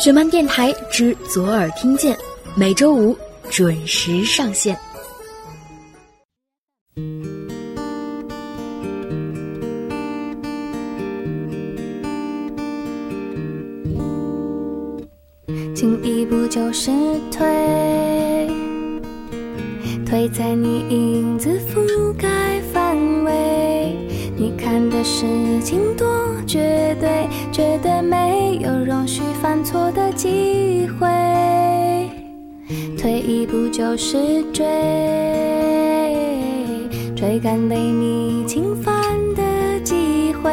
雪漫电台之左耳听见，每周五准时上线。进一步就是退，退在你影子覆盖范围。你看的事情多绝对，绝对没有容许犯错的机会。退一步就是追，追赶被你侵犯的机会。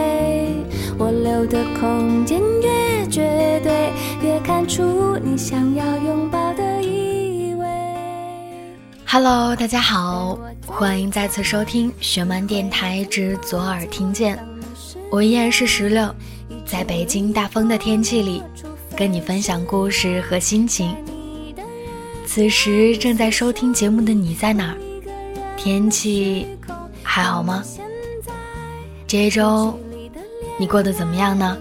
我留的空间越绝对，越看出你想要拥抱的意味。Hello，大家好，欢迎再次收听雪漫电台之左耳听见。我依然是石榴，在北京大风的天气里，跟你分享故事和心情。此时正在收听节目的你在哪儿？天气还好吗？这一周你过得怎么样呢？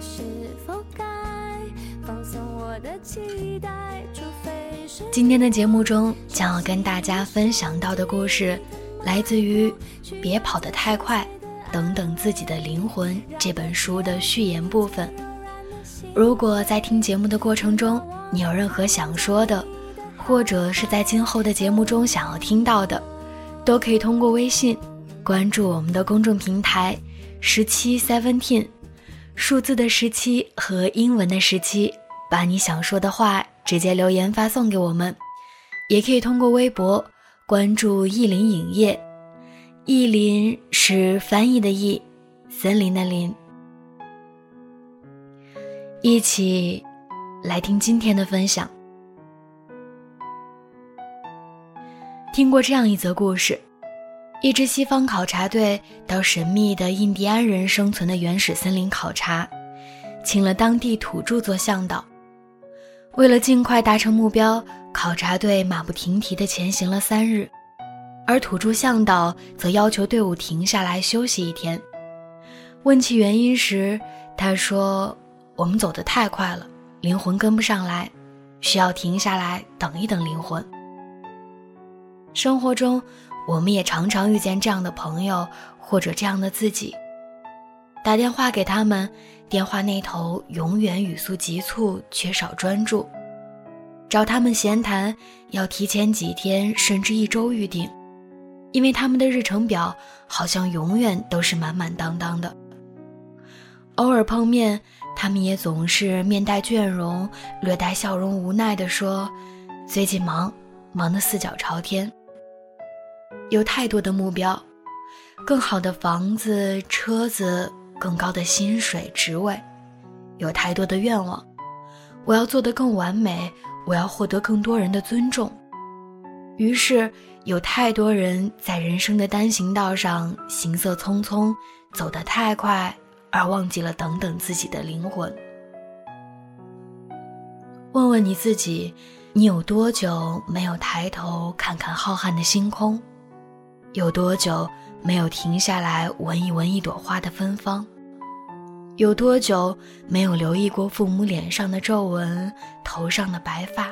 今天的节目中将要跟大家分享到的故事，来自于《别跑得太快，等等自己的灵魂》这本书的序言部分。如果在听节目的过程中，你有任何想说的，或者是在今后的节目中想要听到的，都可以通过微信关注我们的公众平台“十七 Seventeen”，数字的十七和英文的十七，把你想说的话。直接留言发送给我们，也可以通过微博关注意林影业。意林是翻译的意，森林的林。一起来听今天的分享。听过这样一则故事：一支西方考察队到神秘的印第安人生存的原始森林考察，请了当地土著做向导。为了尽快达成目标，考察队马不停蹄地前行了三日，而土著向导则要求队伍停下来休息一天。问其原因时，他说：“我们走得太快了，灵魂跟不上来，需要停下来等一等灵魂。”生活中，我们也常常遇见这样的朋友或者这样的自己，打电话给他们。电话那头永远语速急促，缺少专注。找他们闲谈，要提前几天甚至一周预定，因为他们的日程表好像永远都是满满当当的。偶尔碰面，他们也总是面带倦容，略带笑容，无奈地说：“最近忙，忙得四脚朝天。有太多的目标，更好的房子、车子。”更高的薪水、职位，有太多的愿望，我要做得更完美，我要获得更多人的尊重。于是，有太多人在人生的单行道上行色匆匆，走得太快，而忘记了等等自己的灵魂。问问你自己，你有多久没有抬头看看浩瀚的星空？有多久？没有停下来闻一闻一朵花的芬芳，有多久没有留意过父母脸上的皱纹、头上的白发？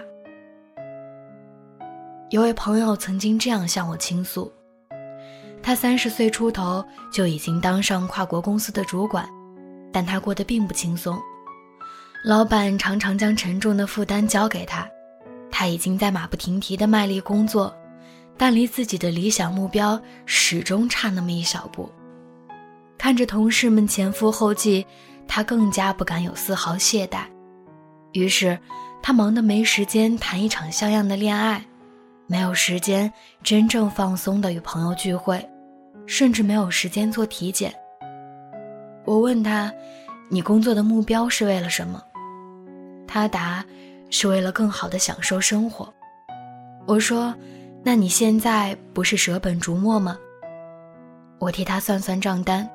有位朋友曾经这样向我倾诉：他三十岁出头就已经当上跨国公司的主管，但他过得并不轻松。老板常常将沉重的负担交给他，他已经在马不停蹄的卖力工作。但离自己的理想目标始终差那么一小步，看着同事们前赴后继，他更加不敢有丝毫懈怠。于是，他忙得没时间谈一场像样的恋爱，没有时间真正放松的与朋友聚会，甚至没有时间做体检。我问他：“你工作的目标是为了什么？”他答：“是为了更好的享受生活。”我说。那你现在不是舍本逐末吗？我替他算算账单。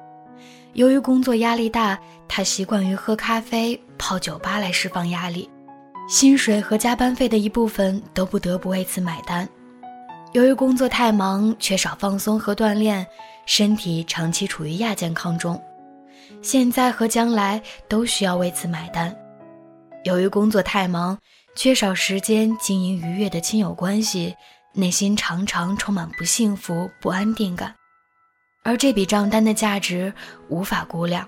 由于工作压力大，他习惯于喝咖啡、泡酒吧来释放压力，薪水和加班费的一部分都不得不为此买单。由于工作太忙，缺少放松和锻炼，身体长期处于亚健康中，现在和将来都需要为此买单。由于工作太忙，缺少时间经营愉悦的亲友关系，内心常常充满不幸福、不安定感，而这笔账单的价值无法估量。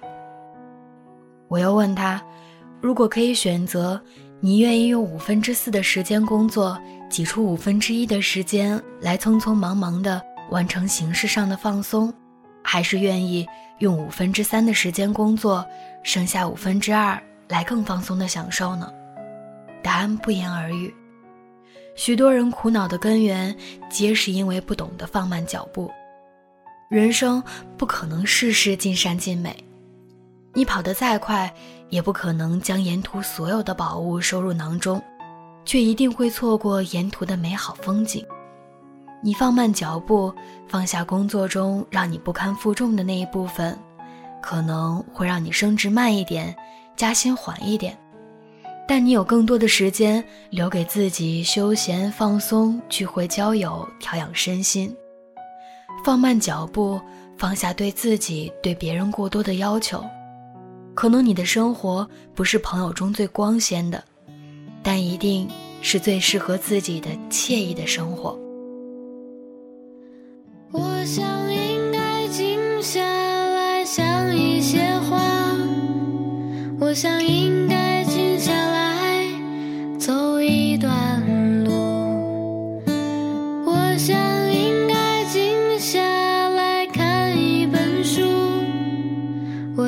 我又问他，如果可以选择，你愿意用五分之四的时间工作，挤出五分之一的时间来匆匆忙忙地完成形式上的放松，还是愿意用五分之三的时间工作，剩下五分之二来更放松的享受呢？答案不言而喻。许多人苦恼的根源，皆是因为不懂得放慢脚步。人生不可能事事尽善尽美。你跑得再快，也不可能将沿途所有的宝物收入囊中，却一定会错过沿途的美好风景。你放慢脚步，放下工作中让你不堪负重的那一部分，可能会让你升职慢一点，加薪缓一点，但你有更多的时间留给自己休闲放松、聚会交友、调养身心。放慢脚步，放下对自己、对别人过多的要求。可能你的生活不是朋友中最光鲜的，但一定是最适合自己的惬意的生活。我想应该静下来想一些话，我想应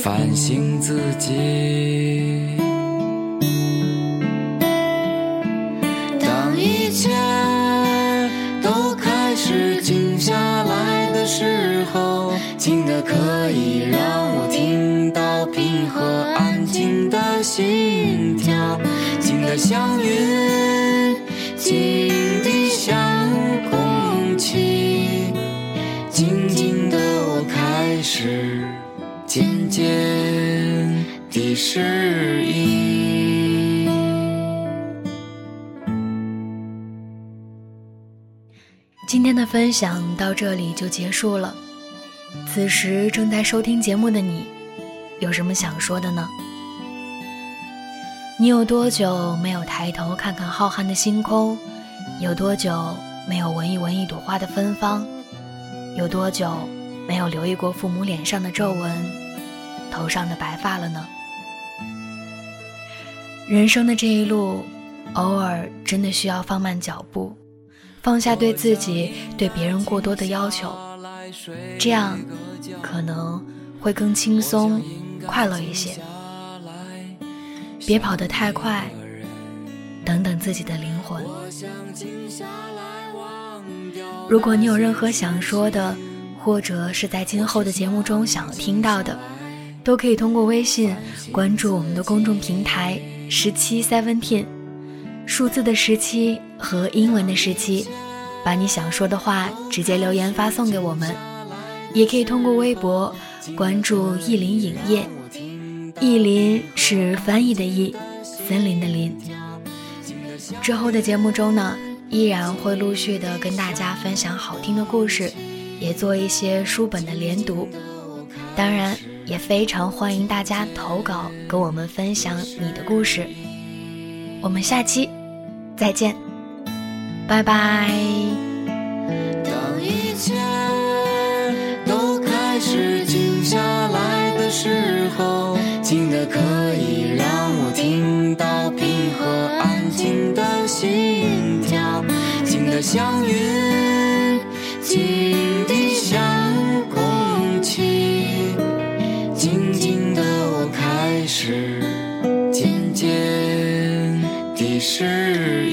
反省自己。当一切都开始静下来的时候静的可以让我听到平和安静的心跳，静的像云，静的像空气，静静的我开始渐渐地适应。今天的分享到这里就结束了。此时正在收听节目的你，有什么想说的呢？你有多久没有抬头看看浩瀚的星空？有多久没有闻一闻一朵花的芬芳？有多久没有留意过父母脸上的皱纹、头上的白发了呢？人生的这一路，偶尔真的需要放慢脚步，放下对自己、对别人过多的要求。这样可能会更轻松、快乐一些。别跑得太快，等等自己的灵魂。如果你有任何想说的，或者是在今后的节目中想要听到的，都可以通过微信关注我们的公众平台“十七 Seventeen”，数字的十七和英文的十七。把你想说的话直接留言发送给我们，也可以通过微博关注“意林影业”，意林是翻译的意，森林的林。之后的节目中呢，依然会陆续的跟大家分享好听的故事，也做一些书本的连读。当然，也非常欢迎大家投稿跟我们分享你的故事。我们下期再见。拜拜。当一切都开始静下来的时候，静的可以让我听到平和安静的心跳，静的像云，静静的我开始渐渐地适应。